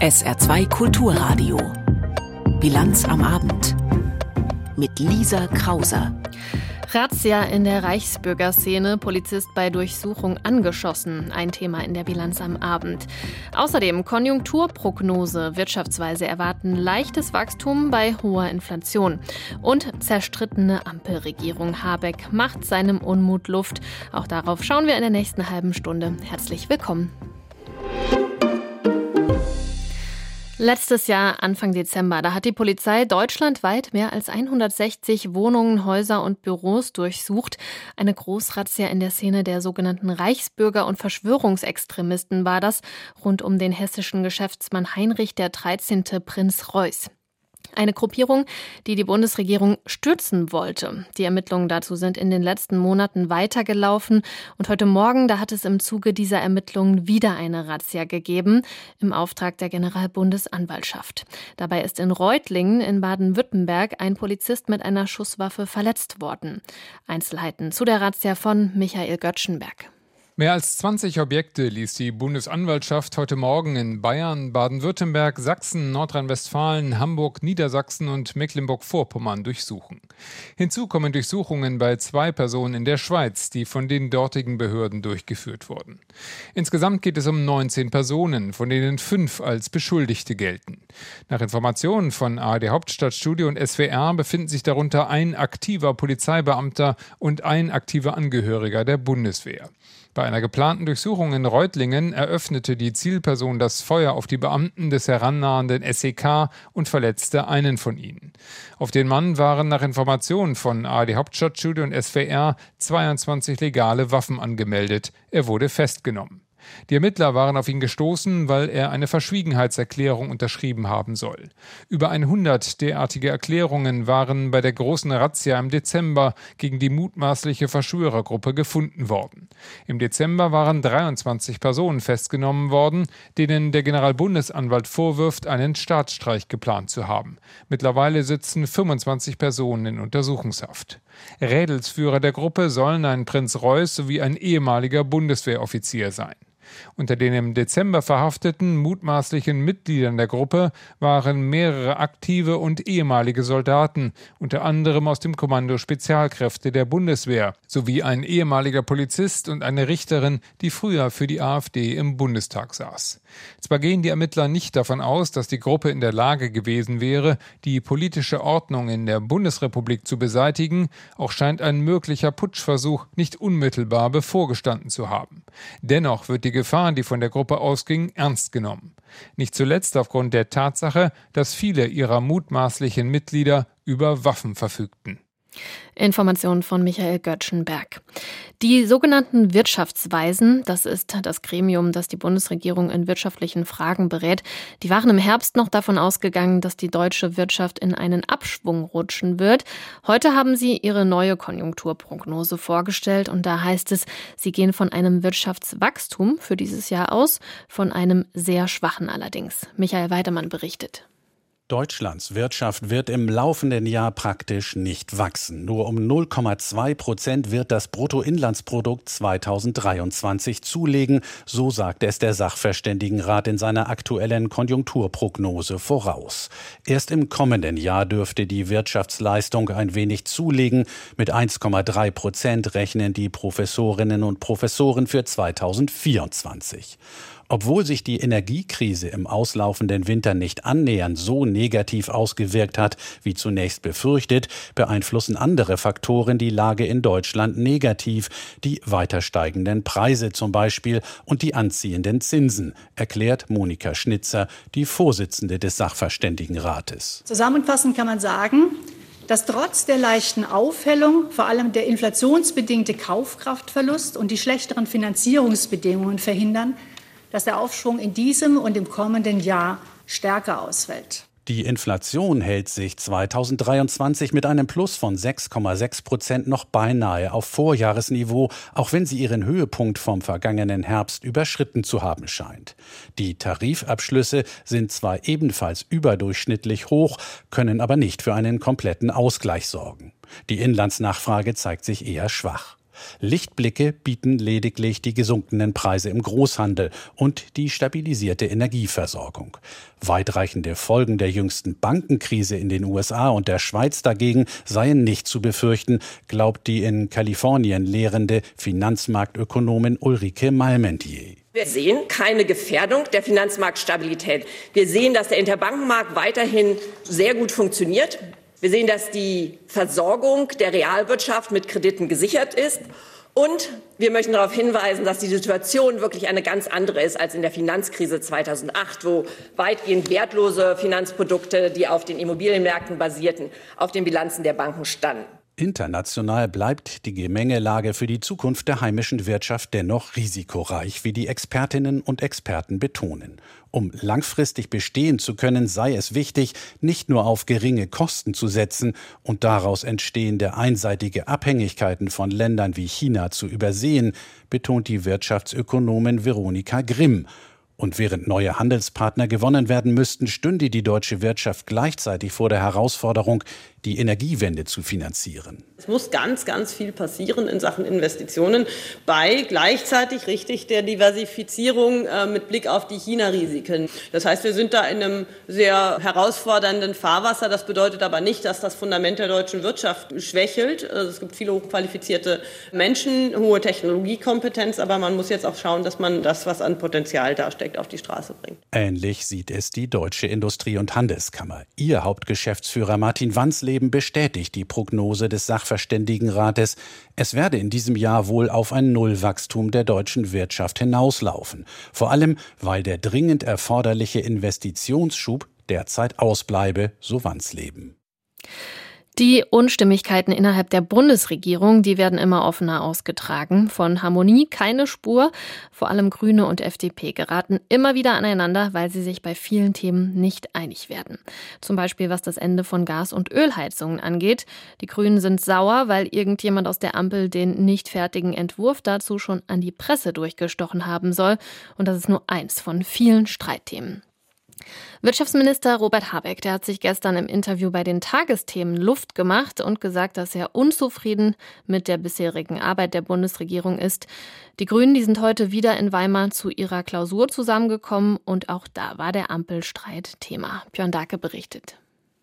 SR2 Kulturradio. Bilanz am Abend. Mit Lisa Krauser. Razzia in der Reichsbürgerszene, Polizist bei Durchsuchung angeschossen, ein Thema in der Bilanz am Abend. Außerdem Konjunkturprognose, Wirtschaftsweise erwarten leichtes Wachstum bei hoher Inflation. Und zerstrittene Ampelregierung Habeck macht seinem Unmut Luft. Auch darauf schauen wir in der nächsten halben Stunde. Herzlich willkommen. Letztes Jahr, Anfang Dezember, da hat die Polizei deutschlandweit mehr als 160 Wohnungen, Häuser und Büros durchsucht. Eine Großrazzia in der Szene der sogenannten Reichsbürger und Verschwörungsextremisten war das, rund um den hessischen Geschäftsmann Heinrich der 13. Prinz Reuß. Eine Gruppierung, die die Bundesregierung stürzen wollte. Die Ermittlungen dazu sind in den letzten Monaten weitergelaufen und heute Morgen, da hat es im Zuge dieser Ermittlungen wieder eine Razzia gegeben im Auftrag der Generalbundesanwaltschaft. Dabei ist in Reutlingen in Baden-Württemberg ein Polizist mit einer Schusswaffe verletzt worden. Einzelheiten zu der Razzia von Michael Göttschenberg. Mehr als 20 Objekte ließ die Bundesanwaltschaft heute Morgen in Bayern, Baden-Württemberg, Sachsen, Nordrhein-Westfalen, Hamburg, Niedersachsen und Mecklenburg-Vorpommern durchsuchen. Hinzu kommen Durchsuchungen bei zwei Personen in der Schweiz, die von den dortigen Behörden durchgeführt wurden. Insgesamt geht es um 19 Personen, von denen fünf als Beschuldigte gelten. Nach Informationen von ARD Hauptstadtstudio und SWR befinden sich darunter ein aktiver Polizeibeamter und ein aktiver Angehöriger der Bundeswehr. Bei einer geplanten Durchsuchung in Reutlingen eröffnete die Zielperson das Feuer auf die Beamten des herannahenden SEK und verletzte einen von ihnen. Auf den Mann waren nach Informationen von ARD Hauptstadtstudio und SWR 22 legale Waffen angemeldet. Er wurde festgenommen. Die Ermittler waren auf ihn gestoßen, weil er eine Verschwiegenheitserklärung unterschrieben haben soll. Über 100 derartige Erklärungen waren bei der großen Razzia im Dezember gegen die mutmaßliche Verschwörergruppe gefunden worden. Im Dezember waren 23 Personen festgenommen worden, denen der Generalbundesanwalt vorwirft, einen Staatsstreich geplant zu haben. Mittlerweile sitzen 25 Personen in Untersuchungshaft. Rädelsführer der Gruppe sollen ein Prinz Reuß sowie ein ehemaliger Bundeswehroffizier sein. Unter den im Dezember verhafteten mutmaßlichen Mitgliedern der Gruppe waren mehrere aktive und ehemalige Soldaten, unter anderem aus dem Kommando Spezialkräfte der Bundeswehr, sowie ein ehemaliger Polizist und eine Richterin, die früher für die AfD im Bundestag saß. Zwar gehen die Ermittler nicht davon aus, dass die Gruppe in der Lage gewesen wäre, die politische Ordnung in der Bundesrepublik zu beseitigen, auch scheint ein möglicher Putschversuch nicht unmittelbar bevorgestanden zu haben. Dennoch wird die Gefahr, die von der Gruppe ausging, ernst genommen. Nicht zuletzt aufgrund der Tatsache, dass viele ihrer mutmaßlichen Mitglieder über Waffen verfügten. Informationen von Michael Göttschenberg. Die sogenannten Wirtschaftsweisen, das ist das Gremium, das die Bundesregierung in wirtschaftlichen Fragen berät, die waren im Herbst noch davon ausgegangen, dass die deutsche Wirtschaft in einen Abschwung rutschen wird. Heute haben sie ihre neue Konjunkturprognose vorgestellt und da heißt es, sie gehen von einem Wirtschaftswachstum für dieses Jahr aus, von einem sehr schwachen allerdings. Michael Weidemann berichtet. Deutschlands Wirtschaft wird im laufenden Jahr praktisch nicht wachsen. Nur um 0,2 Prozent wird das Bruttoinlandsprodukt 2023 zulegen, so sagt es der Sachverständigenrat in seiner aktuellen Konjunkturprognose voraus. Erst im kommenden Jahr dürfte die Wirtschaftsleistung ein wenig zulegen. Mit 1,3 Prozent rechnen die Professorinnen und Professoren für 2024. Obwohl sich die Energiekrise im auslaufenden Winter nicht annähernd so negativ ausgewirkt hat, wie zunächst befürchtet, beeinflussen andere Faktoren die Lage in Deutschland negativ, die weiter steigenden Preise zum Beispiel und die anziehenden Zinsen, erklärt Monika Schnitzer, die Vorsitzende des Sachverständigenrates. Zusammenfassend kann man sagen, dass trotz der leichten Aufhellung vor allem der inflationsbedingte Kaufkraftverlust und die schlechteren Finanzierungsbedingungen verhindern, dass der Aufschwung in diesem und im kommenden Jahr stärker ausfällt. Die Inflation hält sich 2023 mit einem Plus von 6,6 Prozent noch beinahe auf Vorjahresniveau, auch wenn sie ihren Höhepunkt vom vergangenen Herbst überschritten zu haben scheint. Die Tarifabschlüsse sind zwar ebenfalls überdurchschnittlich hoch, können aber nicht für einen kompletten Ausgleich sorgen. Die Inlandsnachfrage zeigt sich eher schwach. Lichtblicke bieten lediglich die gesunkenen Preise im Großhandel und die stabilisierte Energieversorgung. Weitreichende Folgen der jüngsten Bankenkrise in den USA und der Schweiz dagegen seien nicht zu befürchten, glaubt die in Kalifornien lehrende Finanzmarktökonomin Ulrike Malmentier. Wir sehen keine Gefährdung der Finanzmarktstabilität. Wir sehen, dass der Interbankenmarkt weiterhin sehr gut funktioniert. Wir sehen, dass die Versorgung der Realwirtschaft mit Krediten gesichert ist. Und wir möchten darauf hinweisen, dass die Situation wirklich eine ganz andere ist als in der Finanzkrise 2008, wo weitgehend wertlose Finanzprodukte, die auf den Immobilienmärkten basierten, auf den Bilanzen der Banken standen. International bleibt die Gemengelage für die Zukunft der heimischen Wirtschaft dennoch risikoreich, wie die Expertinnen und Experten betonen. Um langfristig bestehen zu können, sei es wichtig, nicht nur auf geringe Kosten zu setzen und daraus entstehende einseitige Abhängigkeiten von Ländern wie China zu übersehen, betont die Wirtschaftsökonomin Veronika Grimm und während neue Handelspartner gewonnen werden müssten, stünde die deutsche Wirtschaft gleichzeitig vor der Herausforderung, die Energiewende zu finanzieren. Es muss ganz, ganz viel passieren in Sachen Investitionen bei gleichzeitig richtig der Diversifizierung äh, mit Blick auf die China-Risiken. Das heißt, wir sind da in einem sehr herausfordernden Fahrwasser. Das bedeutet aber nicht, dass das Fundament der deutschen Wirtschaft schwächelt. Also es gibt viele hochqualifizierte Menschen, hohe Technologiekompetenz, aber man muss jetzt auch schauen, dass man das, was an Potenzial dasteckt, auf die Straße bringt. Ähnlich sieht es die Deutsche Industrie- und Handelskammer. Ihr Hauptgeschäftsführer Martin Wansleben Erdbeben bestätigt die Prognose des Sachverständigenrates. Es werde in diesem Jahr wohl auf ein Nullwachstum der deutschen Wirtschaft hinauslaufen. Vor allem, weil der dringend erforderliche Investitionsschub derzeit ausbleibe, so Wandsleben. Die Unstimmigkeiten innerhalb der Bundesregierung, die werden immer offener ausgetragen. Von Harmonie keine Spur. Vor allem Grüne und FDP geraten immer wieder aneinander, weil sie sich bei vielen Themen nicht einig werden. Zum Beispiel was das Ende von Gas- und Ölheizungen angeht. Die Grünen sind sauer, weil irgendjemand aus der Ampel den nicht fertigen Entwurf dazu schon an die Presse durchgestochen haben soll. Und das ist nur eins von vielen Streitthemen. Wirtschaftsminister Robert Habeck, der hat sich gestern im Interview bei den Tagesthemen Luft gemacht und gesagt, dass er unzufrieden mit der bisherigen Arbeit der Bundesregierung ist. Die Grünen, die sind heute wieder in Weimar zu ihrer Klausur zusammengekommen und auch da war der Ampelstreit Thema. Björn Dake berichtet.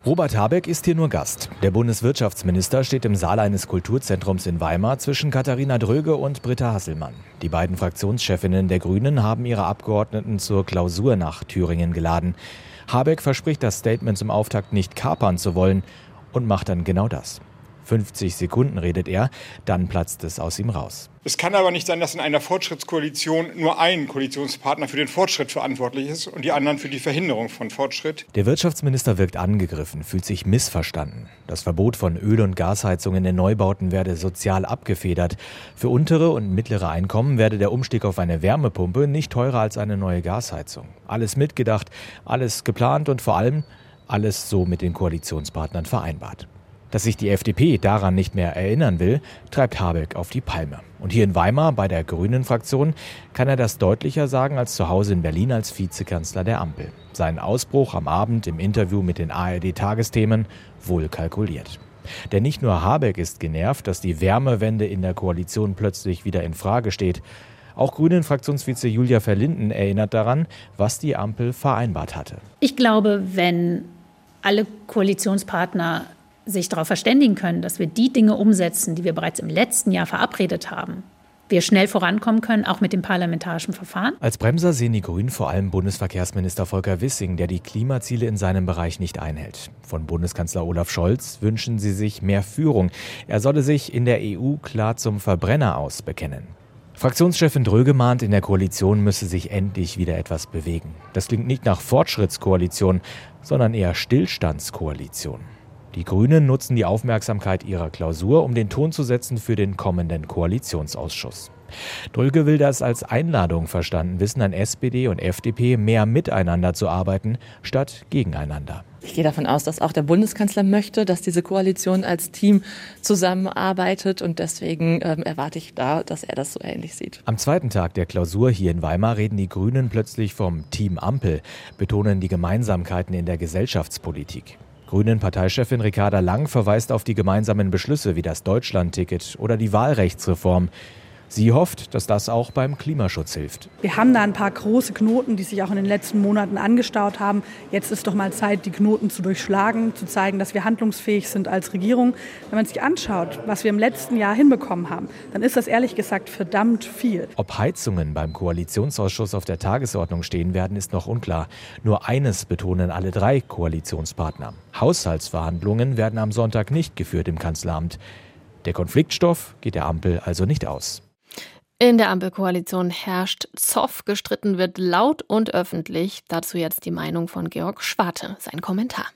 Robert Habeck ist hier nur Gast. Der Bundeswirtschaftsminister steht im Saal eines Kulturzentrums in Weimar zwischen Katharina Dröge und Britta Hasselmann. Die beiden Fraktionschefinnen der Grünen haben ihre Abgeordneten zur Klausur nach Thüringen geladen. Habeck verspricht das Statement zum Auftakt nicht kapern zu wollen und macht dann genau das. 50 Sekunden redet er, dann platzt es aus ihm raus. Es kann aber nicht sein, dass in einer Fortschrittskoalition nur ein Koalitionspartner für den Fortschritt verantwortlich ist und die anderen für die Verhinderung von Fortschritt. Der Wirtschaftsminister wirkt angegriffen, fühlt sich missverstanden. Das Verbot von Öl- und Gasheizungen in Neubauten werde sozial abgefedert. Für untere und mittlere Einkommen werde der Umstieg auf eine Wärmepumpe nicht teurer als eine neue Gasheizung. Alles mitgedacht, alles geplant und vor allem alles so mit den Koalitionspartnern vereinbart. Dass sich die FDP daran nicht mehr erinnern will, treibt Habeck auf die Palme. Und hier in Weimar bei der Grünen-Fraktion kann er das deutlicher sagen als zu Hause in Berlin als Vizekanzler der Ampel. Seinen Ausbruch am Abend im Interview mit den ARD-Tagesthemen wohl kalkuliert. Denn nicht nur Habeck ist genervt, dass die Wärmewende in der Koalition plötzlich wieder in Frage steht. Auch Grünen-Fraktionsvize Julia Verlinden erinnert daran, was die Ampel vereinbart hatte. Ich glaube, wenn alle Koalitionspartner sich darauf verständigen können, dass wir die Dinge umsetzen, die wir bereits im letzten Jahr verabredet haben, wir schnell vorankommen können, auch mit dem parlamentarischen Verfahren. Als Bremser sehen die Grünen vor allem Bundesverkehrsminister Volker Wissing, der die Klimaziele in seinem Bereich nicht einhält. Von Bundeskanzler Olaf Scholz wünschen sie sich mehr Führung. Er solle sich in der EU klar zum Verbrenner aus bekennen. Fraktionschefin Dröge mahnt, in der Koalition müsse sich endlich wieder etwas bewegen. Das klingt nicht nach Fortschrittskoalition, sondern eher Stillstandskoalition. Die Grünen nutzen die Aufmerksamkeit ihrer Klausur, um den Ton zu setzen für den kommenden Koalitionsausschuss. Dröge will das als Einladung verstanden wissen, an SPD und FDP mehr miteinander zu arbeiten, statt gegeneinander. Ich gehe davon aus, dass auch der Bundeskanzler möchte, dass diese Koalition als Team zusammenarbeitet und deswegen ähm, erwarte ich da, dass er das so ähnlich sieht. Am zweiten Tag der Klausur hier in Weimar reden die Grünen plötzlich vom Team Ampel, betonen die Gemeinsamkeiten in der Gesellschaftspolitik. Grünen Parteichefin Ricarda Lang verweist auf die gemeinsamen Beschlüsse wie das Deutschlandticket oder die Wahlrechtsreform. Sie hofft, dass das auch beim Klimaschutz hilft. Wir haben da ein paar große Knoten, die sich auch in den letzten Monaten angestaut haben. Jetzt ist doch mal Zeit, die Knoten zu durchschlagen, zu zeigen, dass wir handlungsfähig sind als Regierung. Wenn man sich anschaut, was wir im letzten Jahr hinbekommen haben, dann ist das ehrlich gesagt verdammt viel. Ob Heizungen beim Koalitionsausschuss auf der Tagesordnung stehen werden, ist noch unklar. Nur eines betonen alle drei Koalitionspartner. Haushaltsverhandlungen werden am Sonntag nicht geführt im Kanzleramt. Der Konfliktstoff geht der Ampel also nicht aus. In der Ampelkoalition herrscht Zoff. Gestritten wird laut und öffentlich. Dazu jetzt die Meinung von Georg Schwarte, sein Kommentar.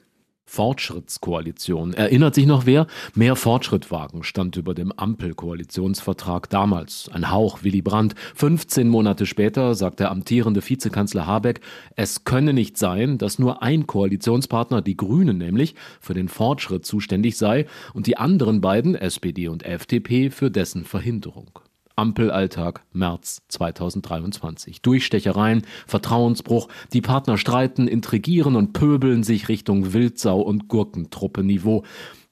Fortschrittskoalition. Erinnert sich noch wer? Mehr Fortschritt wagen stand über dem Ampelkoalitionsvertrag damals. Ein Hauch Willy Brandt. 15 Monate später sagt der amtierende Vizekanzler Habeck, es könne nicht sein, dass nur ein Koalitionspartner, die Grünen nämlich, für den Fortschritt zuständig sei und die anderen beiden, SPD und FDP, für dessen Verhinderung. Ampelalltag März 2023. Durchstechereien, Vertrauensbruch, die Partner streiten, intrigieren und pöbeln sich Richtung Wildsau- und Gurkentruppe-Niveau.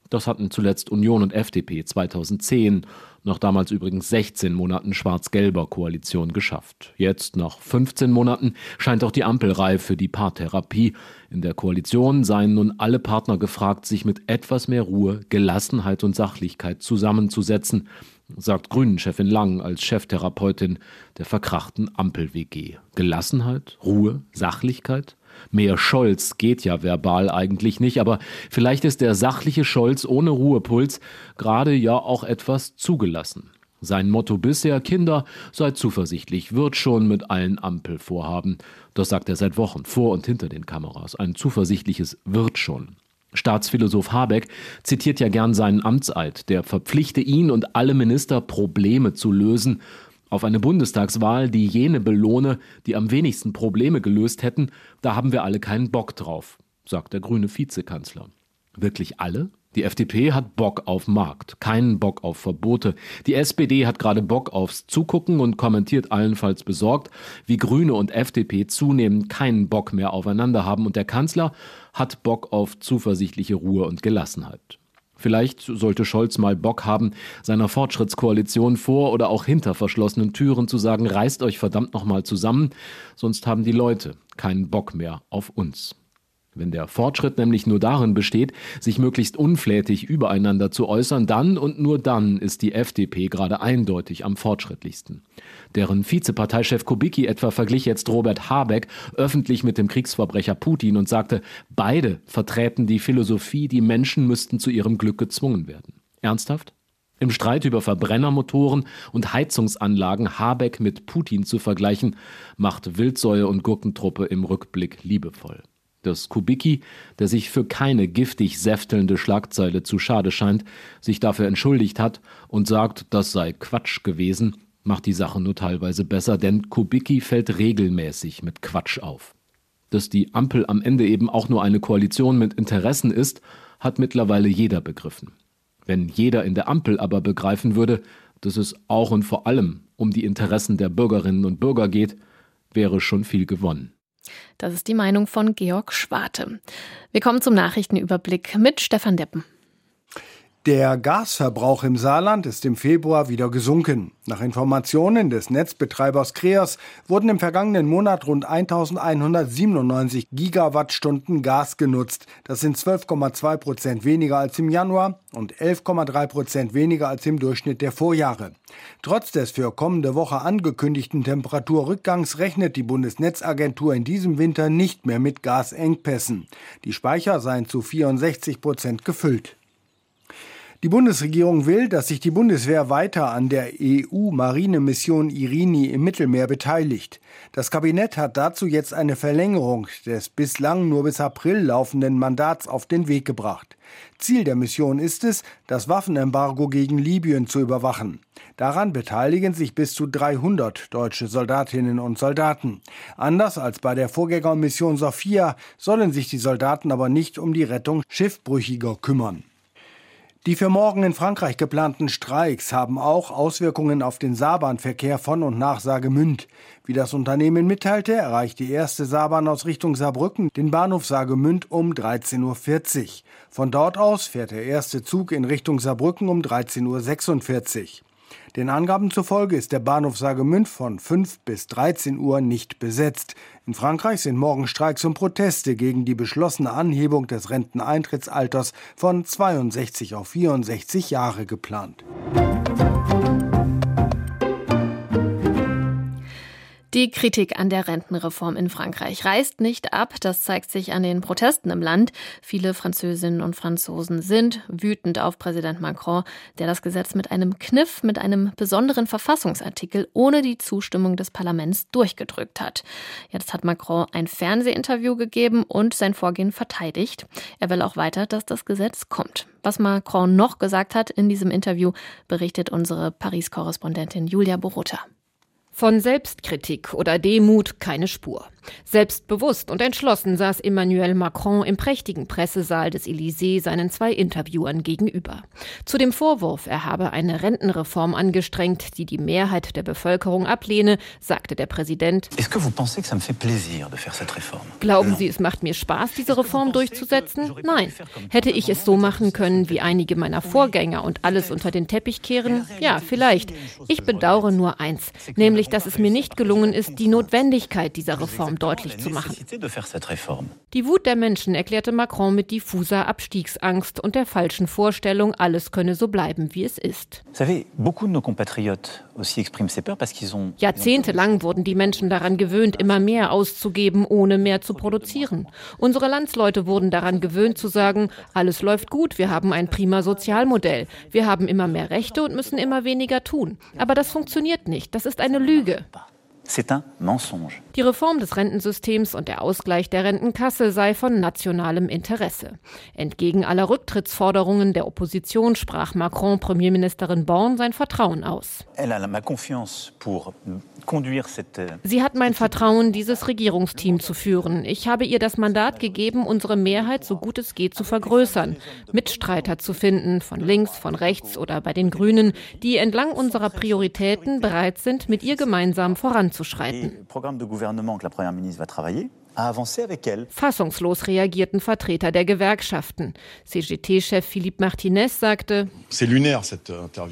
Das hatten zuletzt Union und FDP 2010, nach damals übrigens 16 Monaten schwarz-gelber Koalition geschafft. Jetzt, nach 15 Monaten, scheint auch die Ampel reif für die Paartherapie. In der Koalition seien nun alle Partner gefragt, sich mit etwas mehr Ruhe, Gelassenheit und Sachlichkeit zusammenzusetzen sagt Grünen-Chefin Lang als Cheftherapeutin der verkrachten Ampel-WG. Gelassenheit, Ruhe, Sachlichkeit? Mehr Scholz geht ja verbal eigentlich nicht, aber vielleicht ist der sachliche Scholz ohne Ruhepuls gerade ja auch etwas zugelassen. Sein Motto bisher, Kinder, seid zuversichtlich, wird schon mit allen Ampelvorhaben. Das sagt er seit Wochen, vor und hinter den Kameras. Ein zuversichtliches wird schon. Staatsphilosoph Habeck zitiert ja gern seinen Amtseid, der verpflichte ihn und alle Minister, Probleme zu lösen. Auf eine Bundestagswahl, die jene belohne, die am wenigsten Probleme gelöst hätten, da haben wir alle keinen Bock drauf, sagt der grüne Vizekanzler. Wirklich alle? Die FDP hat Bock auf Markt, keinen Bock auf Verbote. Die SPD hat gerade Bock aufs Zugucken und kommentiert allenfalls besorgt, wie Grüne und FDP zunehmend keinen Bock mehr aufeinander haben und der Kanzler hat Bock auf zuversichtliche Ruhe und Gelassenheit. Vielleicht sollte Scholz mal Bock haben, seiner Fortschrittskoalition vor oder auch hinter verschlossenen Türen zu sagen, reißt euch verdammt nochmal zusammen, sonst haben die Leute keinen Bock mehr auf uns. Wenn der Fortschritt nämlich nur darin besteht, sich möglichst unflätig übereinander zu äußern, dann und nur dann ist die FDP gerade eindeutig am fortschrittlichsten. Deren Vizeparteichef Kubicki etwa verglich jetzt Robert Habeck öffentlich mit dem Kriegsverbrecher Putin und sagte, beide vertreten die Philosophie, die Menschen müssten zu ihrem Glück gezwungen werden. Ernsthaft? Im Streit über Verbrennermotoren und Heizungsanlagen Habeck mit Putin zu vergleichen, macht Wildsäue und Gurkentruppe im Rückblick liebevoll dass Kubicki, der sich für keine giftig säftelnde Schlagzeile zu schade scheint, sich dafür entschuldigt hat und sagt, das sei Quatsch gewesen, macht die Sache nur teilweise besser, denn Kubicki fällt regelmäßig mit Quatsch auf. Dass die Ampel am Ende eben auch nur eine Koalition mit Interessen ist, hat mittlerweile jeder begriffen. Wenn jeder in der Ampel aber begreifen würde, dass es auch und vor allem um die Interessen der Bürgerinnen und Bürger geht, wäre schon viel gewonnen. Das ist die Meinung von Georg Schwarte. Wir kommen zum Nachrichtenüberblick mit Stefan Deppen. Der Gasverbrauch im Saarland ist im Februar wieder gesunken. Nach Informationen des Netzbetreibers Kreas wurden im vergangenen Monat rund 1197 Gigawattstunden Gas genutzt. Das sind 12,2 Prozent weniger als im Januar und 11,3 Prozent weniger als im Durchschnitt der Vorjahre. Trotz des für kommende Woche angekündigten Temperaturrückgangs rechnet die Bundesnetzagentur in diesem Winter nicht mehr mit Gasengpässen. Die Speicher seien zu 64 Prozent gefüllt. Die Bundesregierung will, dass sich die Bundeswehr weiter an der EU-Marinemission Irini im Mittelmeer beteiligt. Das Kabinett hat dazu jetzt eine Verlängerung des bislang nur bis April laufenden Mandats auf den Weg gebracht. Ziel der Mission ist es, das Waffenembargo gegen Libyen zu überwachen. Daran beteiligen sich bis zu 300 deutsche Soldatinnen und Soldaten. Anders als bei der Vorgängermission Sophia sollen sich die Soldaten aber nicht um die Rettung Schiffbrüchiger kümmern. Die für morgen in Frankreich geplanten Streiks haben auch Auswirkungen auf den Saarbahnverkehr von und nach Saargemünd. Wie das Unternehmen mitteilte, erreicht die erste Saarbahn aus Richtung Saarbrücken den Bahnhof Saargemünd um 13.40 Uhr. Von dort aus fährt der erste Zug in Richtung Saarbrücken um 13.46 Uhr. Den Angaben zufolge ist der Bahnhof Saargemünd von 5 bis 13 Uhr nicht besetzt. In Frankreich sind morgen Streiks und Proteste gegen die beschlossene Anhebung des Renteneintrittsalters von 62 auf 64 Jahre geplant. Die Kritik an der Rentenreform in Frankreich reißt nicht ab. Das zeigt sich an den Protesten im Land. Viele Französinnen und Franzosen sind wütend auf Präsident Macron, der das Gesetz mit einem Kniff, mit einem besonderen Verfassungsartikel ohne die Zustimmung des Parlaments durchgedrückt hat. Jetzt hat Macron ein Fernsehinterview gegeben und sein Vorgehen verteidigt. Er will auch weiter, dass das Gesetz kommt. Was Macron noch gesagt hat in diesem Interview, berichtet unsere Paris-Korrespondentin Julia Borutta. Von Selbstkritik oder Demut keine Spur. Selbstbewusst und entschlossen saß Emmanuel Macron im prächtigen Pressesaal des Élysées seinen zwei Interviewern gegenüber. Zu dem Vorwurf, er habe eine Rentenreform angestrengt, die die Mehrheit der Bevölkerung ablehne, sagte der Präsident. Glauben Sie, es macht mir Spaß, diese Reform durchzusetzen? Nein. Hätte ich es so machen können wie einige meiner Vorgänger und alles unter den Teppich kehren? Ja, vielleicht. Ich bedauere nur eins, nämlich nämlich dass es mir nicht gelungen ist, die Notwendigkeit dieser Reform deutlich zu machen. Die Wut der Menschen erklärte Macron mit diffuser Abstiegsangst und der falschen Vorstellung, alles könne so bleiben, wie es ist. Jahrzehntelang wurden die Menschen daran gewöhnt, immer mehr auszugeben, ohne mehr zu produzieren. Unsere Landsleute wurden daran gewöhnt zu sagen, alles läuft gut, wir haben ein prima Sozialmodell, wir haben immer mehr Rechte und müssen immer weniger tun. Aber das funktioniert nicht, das ist eine Lüge. Lüge. Die Reform des Rentensystems und der Ausgleich der Rentenkasse sei von nationalem Interesse. Entgegen aller Rücktrittsforderungen der Opposition sprach Macron Premierministerin Born sein Vertrauen aus. Sie hat mein Vertrauen, dieses Regierungsteam zu führen. Ich habe ihr das Mandat gegeben, unsere Mehrheit so gut es geht zu vergrößern, Mitstreiter zu finden, von links, von rechts oder bei den Grünen, die entlang unserer Prioritäten bereit sind, mit ihr gemeinsam voranzuschreiten. Fassungslos reagierten Vertreter der Gewerkschaften. CGT-Chef Philippe Martinez sagte,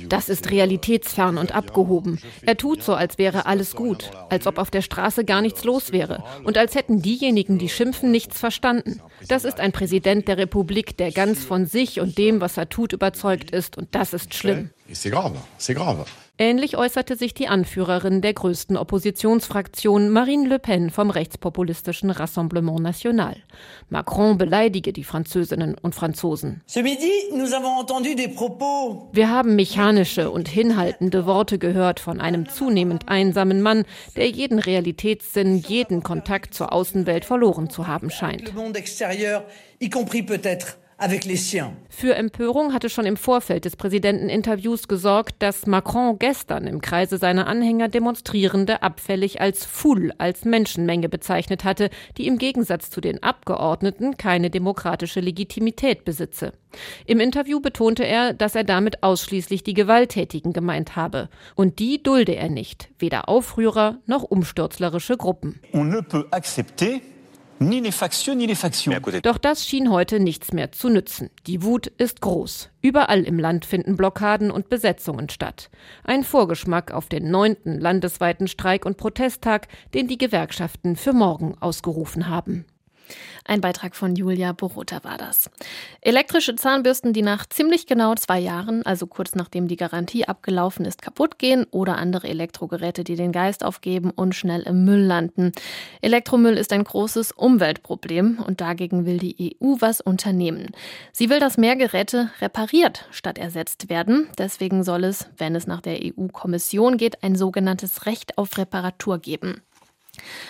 das ist realitätsfern und abgehoben. Er tut so, als wäre alles gut, als ob auf der Straße gar nichts los wäre und als hätten diejenigen, die schimpfen, nichts verstanden. Das ist ein Präsident der Republik, der ganz von sich und dem, was er tut, überzeugt ist und das ist schlimm. Ähnlich äußerte sich die Anführerin der größten Oppositionsfraktion Marine Le Pen vom rechtspopulistischen Rassemblement National. Macron beleidige die Französinnen und Franzosen. Wir haben mechanische und hinhaltende Worte gehört von einem zunehmend einsamen Mann, der jeden Realitätssinn, jeden Kontakt zur Außenwelt verloren zu haben scheint. Für Empörung hatte schon im Vorfeld des Präsidenteninterviews gesorgt, dass Macron gestern im Kreise seiner Anhänger Demonstrierende abfällig als Foule, als Menschenmenge bezeichnet hatte, die im Gegensatz zu den Abgeordneten keine demokratische Legitimität besitze. Im Interview betonte er, dass er damit ausschließlich die Gewalttätigen gemeint habe. Und die dulde er nicht, weder Aufrührer noch umstürzlerische Gruppen. On ne peut accepter doch das schien heute nichts mehr zu nützen. Die Wut ist groß. Überall im Land finden Blockaden und Besetzungen statt. Ein Vorgeschmack auf den neunten landesweiten Streik- und Protesttag, den die Gewerkschaften für morgen ausgerufen haben. Ein Beitrag von Julia Borota war das. Elektrische Zahnbürsten, die nach ziemlich genau zwei Jahren, also kurz nachdem die Garantie abgelaufen ist, kaputt gehen oder andere Elektrogeräte, die den Geist aufgeben und schnell im Müll landen. Elektromüll ist ein großes Umweltproblem und dagegen will die EU was unternehmen. Sie will, dass mehr Geräte repariert statt ersetzt werden. Deswegen soll es, wenn es nach der EU-Kommission geht, ein sogenanntes Recht auf Reparatur geben.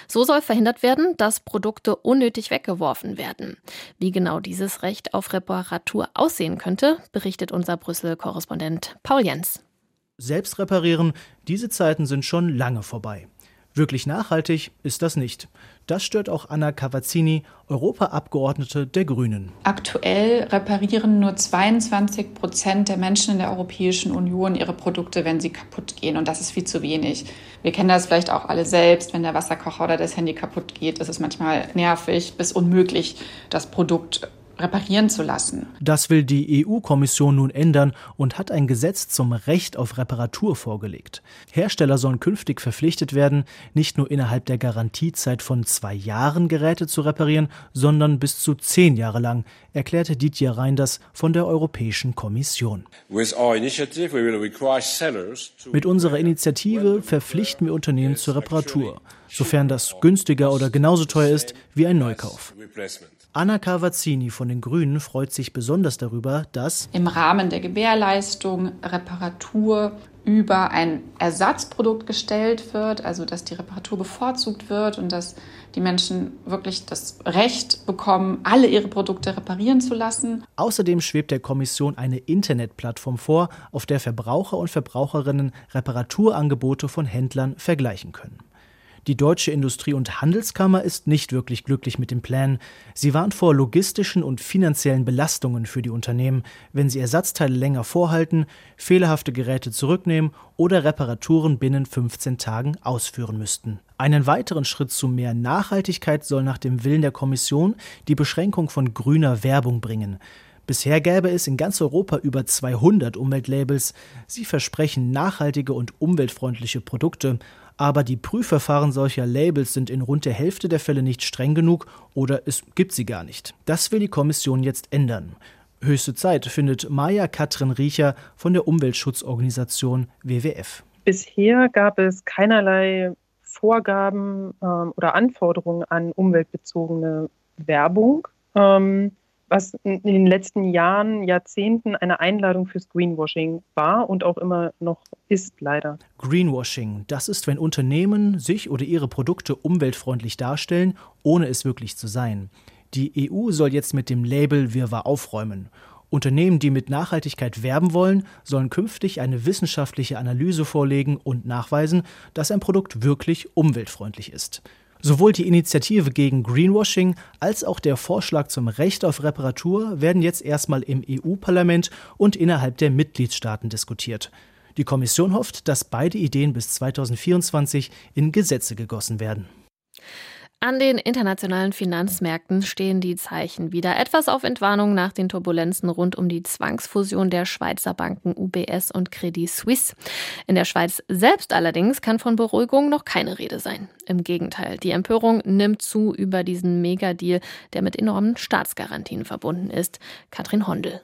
So soll verhindert werden, dass Produkte unnötig weggeworfen werden. Wie genau dieses Recht auf Reparatur aussehen könnte, berichtet unser Brüssel-Korrespondent Paul Jens. Selbst reparieren, diese Zeiten sind schon lange vorbei. Wirklich nachhaltig ist das nicht. Das stört auch Anna Cavazzini, Europaabgeordnete der Grünen. Aktuell reparieren nur 22 Prozent der Menschen in der Europäischen Union ihre Produkte, wenn sie kaputt gehen. Und das ist viel zu wenig. Wir kennen das vielleicht auch alle selbst. Wenn der Wasserkocher oder das Handy kaputt geht, ist es manchmal nervig bis unmöglich, das Produkt reparieren zu lassen. Das will die EU-Kommission nun ändern und hat ein Gesetz zum Recht auf Reparatur vorgelegt. Hersteller sollen künftig verpflichtet werden, nicht nur innerhalb der Garantiezeit von zwei Jahren Geräte zu reparieren, sondern bis zu zehn Jahre lang, erklärte Didier Reinders von der Europäischen Kommission. Mit unserer Initiative verpflichten wir Unternehmen zur Reparatur, sofern das günstiger oder genauso teuer ist wie ein Neukauf. Anna Cavazzini von den Grünen freut sich besonders darüber, dass im Rahmen der Gewährleistung Reparatur über ein Ersatzprodukt gestellt wird, also dass die Reparatur bevorzugt wird und dass die Menschen wirklich das Recht bekommen, alle ihre Produkte reparieren zu lassen. Außerdem schwebt der Kommission eine Internetplattform vor, auf der Verbraucher und Verbraucherinnen Reparaturangebote von Händlern vergleichen können. Die Deutsche Industrie- und Handelskammer ist nicht wirklich glücklich mit den Plänen. Sie warnt vor logistischen und finanziellen Belastungen für die Unternehmen, wenn sie Ersatzteile länger vorhalten, fehlerhafte Geräte zurücknehmen oder Reparaturen binnen 15 Tagen ausführen müssten. Einen weiteren Schritt zu mehr Nachhaltigkeit soll nach dem Willen der Kommission die Beschränkung von grüner Werbung bringen. Bisher gäbe es in ganz Europa über 200 Umweltlabels. Sie versprechen nachhaltige und umweltfreundliche Produkte, aber die Prüfverfahren solcher Labels sind in rund der Hälfte der Fälle nicht streng genug oder es gibt sie gar nicht. Das will die Kommission jetzt ändern. Höchste Zeit findet Maja Katrin Riecher von der Umweltschutzorganisation WWF. Bisher gab es keinerlei Vorgaben ähm, oder Anforderungen an umweltbezogene Werbung. Ähm, was in den letzten Jahren, Jahrzehnten eine Einladung fürs Greenwashing war und auch immer noch ist, leider. Greenwashing, das ist, wenn Unternehmen sich oder ihre Produkte umweltfreundlich darstellen, ohne es wirklich zu sein. Die EU soll jetzt mit dem Label Wirrwarr aufräumen. Unternehmen, die mit Nachhaltigkeit werben wollen, sollen künftig eine wissenschaftliche Analyse vorlegen und nachweisen, dass ein Produkt wirklich umweltfreundlich ist. Sowohl die Initiative gegen Greenwashing als auch der Vorschlag zum Recht auf Reparatur werden jetzt erstmal im EU-Parlament und innerhalb der Mitgliedstaaten diskutiert. Die Kommission hofft, dass beide Ideen bis 2024 in Gesetze gegossen werden. An den internationalen Finanzmärkten stehen die Zeichen wieder etwas auf Entwarnung nach den Turbulenzen rund um die Zwangsfusion der Schweizer Banken UBS und Credit Suisse. In der Schweiz selbst allerdings kann von Beruhigung noch keine Rede sein. Im Gegenteil, die Empörung nimmt zu über diesen Megadeal, der mit enormen Staatsgarantien verbunden ist. Katrin Hondel.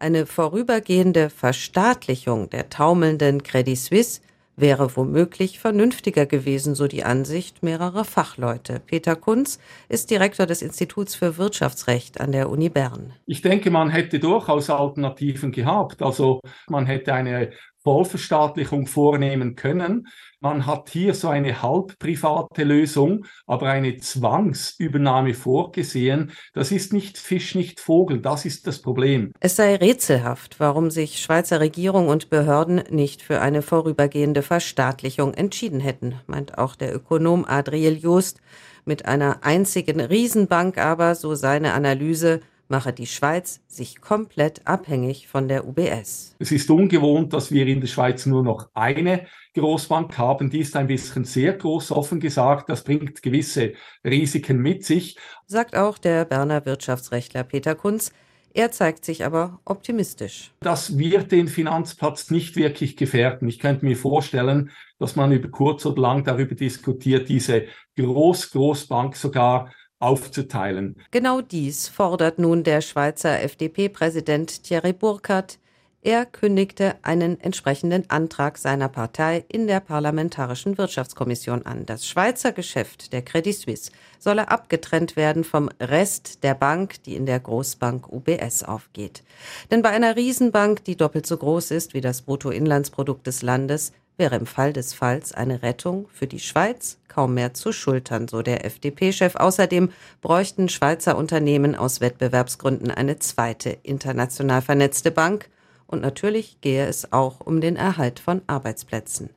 Eine vorübergehende Verstaatlichung der taumelnden Credit Suisse wäre womöglich vernünftiger gewesen, so die Ansicht mehrerer Fachleute. Peter Kunz ist Direktor des Instituts für Wirtschaftsrecht an der Uni Bern. Ich denke, man hätte durchaus Alternativen gehabt. Also man hätte eine Vollverstaatlichung vornehmen können. Man hat hier so eine halbprivate Lösung, aber eine Zwangsübernahme vorgesehen. Das ist nicht Fisch, nicht Vogel. Das ist das Problem. Es sei rätselhaft, warum sich Schweizer Regierung und Behörden nicht für eine vorübergehende Verstaatlichung entschieden hätten, meint auch der Ökonom Adriel Joost. Mit einer einzigen Riesenbank aber, so seine Analyse, mache die Schweiz sich komplett abhängig von der UBS. Es ist ungewohnt, dass wir in der Schweiz nur noch eine Großbank haben. Die ist ein bisschen sehr groß, offen gesagt. Das bringt gewisse Risiken mit sich. Sagt auch der Berner Wirtschaftsrechtler Peter Kunz. Er zeigt sich aber optimistisch. Das wird den Finanzplatz nicht wirklich gefährden. Ich könnte mir vorstellen, dass man über kurz oder lang darüber diskutiert, diese Groß-Großbank sogar aufzuteilen. Genau dies fordert nun der Schweizer FDP-Präsident Thierry Burkhardt. Er kündigte einen entsprechenden Antrag seiner Partei in der Parlamentarischen Wirtschaftskommission an. Das Schweizer Geschäft der Credit Suisse solle abgetrennt werden vom Rest der Bank, die in der Großbank UBS aufgeht. Denn bei einer Riesenbank, die doppelt so groß ist wie das Bruttoinlandsprodukt des Landes, wäre im Fall des Falls eine Rettung für die Schweiz kaum mehr zu schultern, so der FDP-Chef. Außerdem bräuchten Schweizer Unternehmen aus Wettbewerbsgründen eine zweite international vernetzte Bank. Und natürlich gehe es auch um den Erhalt von Arbeitsplätzen.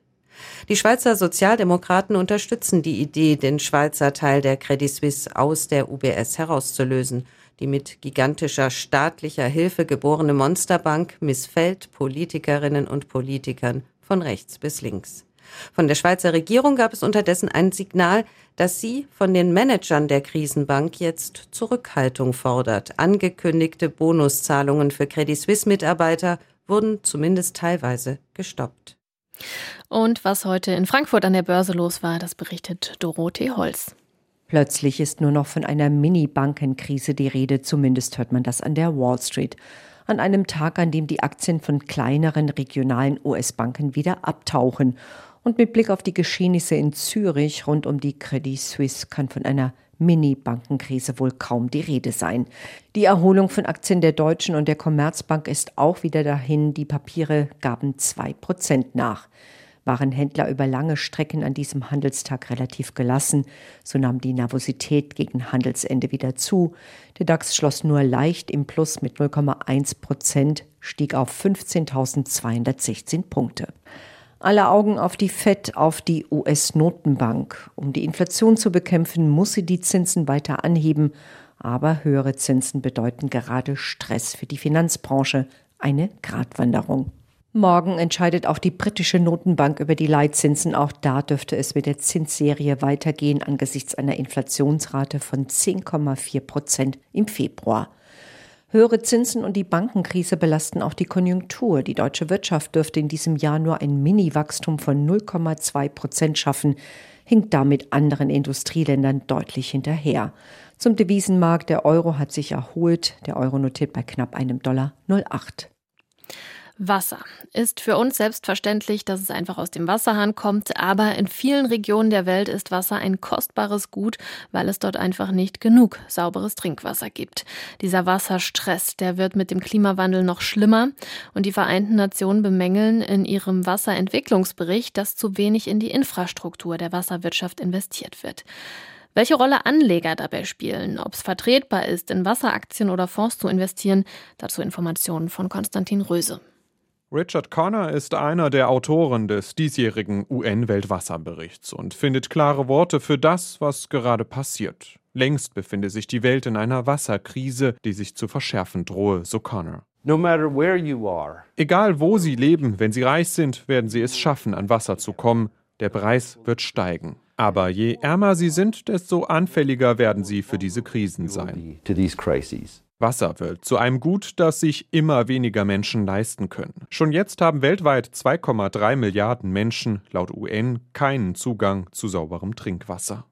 Die Schweizer Sozialdemokraten unterstützen die Idee, den Schweizer Teil der Credit Suisse aus der UBS herauszulösen. Die mit gigantischer staatlicher Hilfe geborene Monsterbank missfällt Politikerinnen und Politikern von rechts bis links. Von der Schweizer Regierung gab es unterdessen ein Signal, dass sie von den Managern der Krisenbank jetzt Zurückhaltung fordert. Angekündigte Bonuszahlungen für Credit Suisse Mitarbeiter wurden zumindest teilweise gestoppt. Und was heute in Frankfurt an der Börse los war, das berichtet Dorothee Holz. Plötzlich ist nur noch von einer Mini-Bankenkrise die Rede, zumindest hört man das an der Wall Street. An einem Tag, an dem die Aktien von kleineren regionalen US-Banken wieder abtauchen. Und mit Blick auf die Geschehnisse in Zürich rund um die Credit Suisse kann von einer Mini-Bankenkrise wohl kaum die Rede sein. Die Erholung von Aktien der Deutschen und der Commerzbank ist auch wieder dahin. Die Papiere gaben zwei Prozent nach. Waren Händler über lange Strecken an diesem Handelstag relativ gelassen, so nahm die Nervosität gegen Handelsende wieder zu. Der DAX schloss nur leicht im Plus mit 0,1 Prozent, stieg auf 15.216 Punkte. Alle Augen auf die FED, auf die US-Notenbank. Um die Inflation zu bekämpfen, muss sie die Zinsen weiter anheben. Aber höhere Zinsen bedeuten gerade Stress für die Finanzbranche, eine Gratwanderung. Morgen entscheidet auch die britische Notenbank über die Leitzinsen. Auch da dürfte es mit der Zinsserie weitergehen angesichts einer Inflationsrate von 10,4 Prozent im Februar. Höhere Zinsen und die Bankenkrise belasten auch die Konjunktur. Die deutsche Wirtschaft dürfte in diesem Jahr nur ein Mini-Wachstum von 0,2 Prozent schaffen, hinkt damit anderen Industrieländern deutlich hinterher. Zum Devisenmarkt, der Euro hat sich erholt. Der Euro notiert bei knapp einem Dollar 0,8. Wasser ist für uns selbstverständlich, dass es einfach aus dem Wasserhahn kommt, aber in vielen Regionen der Welt ist Wasser ein kostbares Gut, weil es dort einfach nicht genug sauberes Trinkwasser gibt. Dieser Wasserstress, der wird mit dem Klimawandel noch schlimmer und die Vereinten Nationen bemängeln in ihrem Wasserentwicklungsbericht, dass zu wenig in die Infrastruktur der Wasserwirtschaft investiert wird. Welche Rolle Anleger dabei spielen, ob es vertretbar ist, in Wasseraktien oder Fonds zu investieren, dazu Informationen von Konstantin Röse. Richard Connor ist einer der Autoren des diesjährigen UN-Weltwasserberichts und findet klare Worte für das, was gerade passiert. Längst befinde sich die Welt in einer Wasserkrise, die sich zu verschärfen drohe, so Connor. No matter where you are. Egal wo Sie leben, wenn Sie reich sind, werden Sie es schaffen, an Wasser zu kommen. Der Preis wird steigen. Aber je ärmer Sie sind, desto anfälliger werden Sie für diese Krisen sein. Wasser wird zu einem Gut, das sich immer weniger Menschen leisten können. Schon jetzt haben weltweit 2,3 Milliarden Menschen laut UN keinen Zugang zu sauberem Trinkwasser.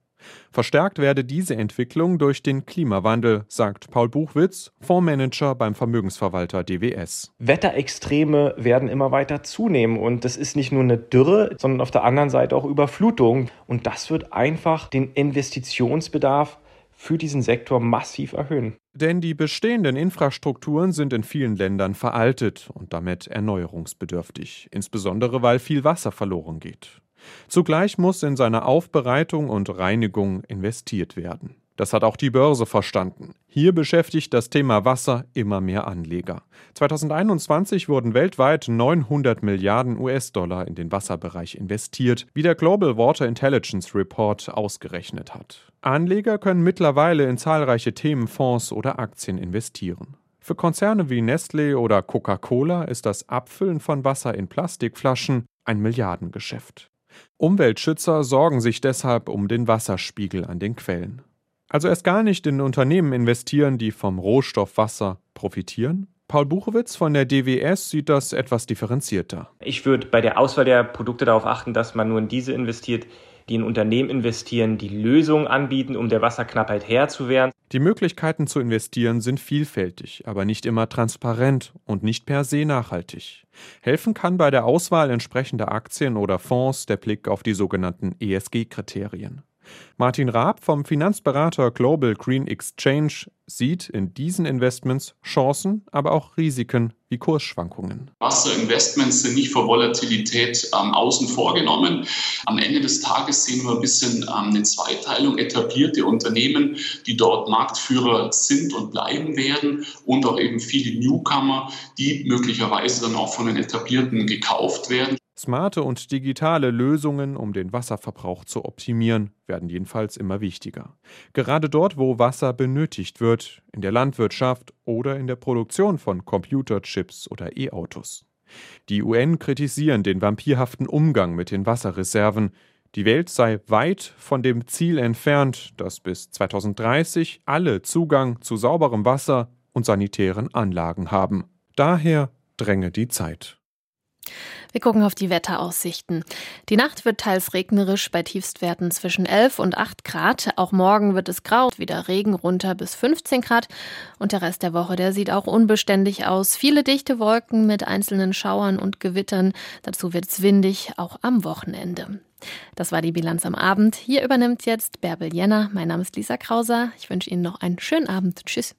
Verstärkt werde diese Entwicklung durch den Klimawandel, sagt Paul Buchwitz, Fondsmanager beim Vermögensverwalter DWS. Wetterextreme werden immer weiter zunehmen und das ist nicht nur eine Dürre, sondern auf der anderen Seite auch Überflutung. Und das wird einfach den Investitionsbedarf für diesen Sektor massiv erhöhen. Denn die bestehenden Infrastrukturen sind in vielen Ländern veraltet und damit erneuerungsbedürftig, insbesondere weil viel Wasser verloren geht. Zugleich muss in seine Aufbereitung und Reinigung investiert werden. Das hat auch die Börse verstanden. Hier beschäftigt das Thema Wasser immer mehr Anleger. 2021 wurden weltweit 900 Milliarden US-Dollar in den Wasserbereich investiert, wie der Global Water Intelligence Report ausgerechnet hat. Anleger können mittlerweile in zahlreiche Themenfonds oder Aktien investieren. Für Konzerne wie Nestlé oder Coca-Cola ist das Abfüllen von Wasser in Plastikflaschen ein Milliardengeschäft. Umweltschützer sorgen sich deshalb um den Wasserspiegel an den Quellen. Also erst gar nicht in Unternehmen investieren, die vom Rohstoff Wasser profitieren? Paul Buchowitz von der DWS sieht das etwas differenzierter. Ich würde bei der Auswahl der Produkte darauf achten, dass man nur in diese investiert, die in Unternehmen investieren, die Lösungen anbieten, um der Wasserknappheit Herr zu werden. Die Möglichkeiten zu investieren sind vielfältig, aber nicht immer transparent und nicht per se nachhaltig. Helfen kann bei der Auswahl entsprechender Aktien oder Fonds der Blick auf die sogenannten ESG-Kriterien. Martin Raab vom Finanzberater Global Green Exchange sieht in diesen Investments Chancen, aber auch Risiken wie Kursschwankungen. Wasserinvestments sind nicht vor Volatilität ähm, außen vorgenommen. Am Ende des Tages sehen wir ein bisschen ähm, eine Zweiteilung. Etablierte Unternehmen, die dort Marktführer sind und bleiben werden und auch eben viele Newcomer, die möglicherweise dann auch von den Etablierten gekauft werden. Smarte und digitale Lösungen, um den Wasserverbrauch zu optimieren, werden jedenfalls immer wichtiger. Gerade dort, wo Wasser benötigt wird, in der Landwirtschaft oder in der Produktion von Computerchips oder E-Autos. Die UN kritisieren den vampirhaften Umgang mit den Wasserreserven. Die Welt sei weit von dem Ziel entfernt, dass bis 2030 alle Zugang zu sauberem Wasser und sanitären Anlagen haben. Daher dränge die Zeit. Wir gucken auf die Wetteraussichten. Die Nacht wird teils regnerisch bei Tiefstwerten zwischen 11 und 8 Grad. Auch morgen wird es grau, wieder Regen runter bis 15 Grad. Und der Rest der Woche, der sieht auch unbeständig aus. Viele dichte Wolken mit einzelnen Schauern und Gewittern. Dazu wird es windig, auch am Wochenende. Das war die Bilanz am Abend. Hier übernimmt jetzt Bärbel Jenner. Mein Name ist Lisa Krauser. Ich wünsche Ihnen noch einen schönen Abend. Tschüss.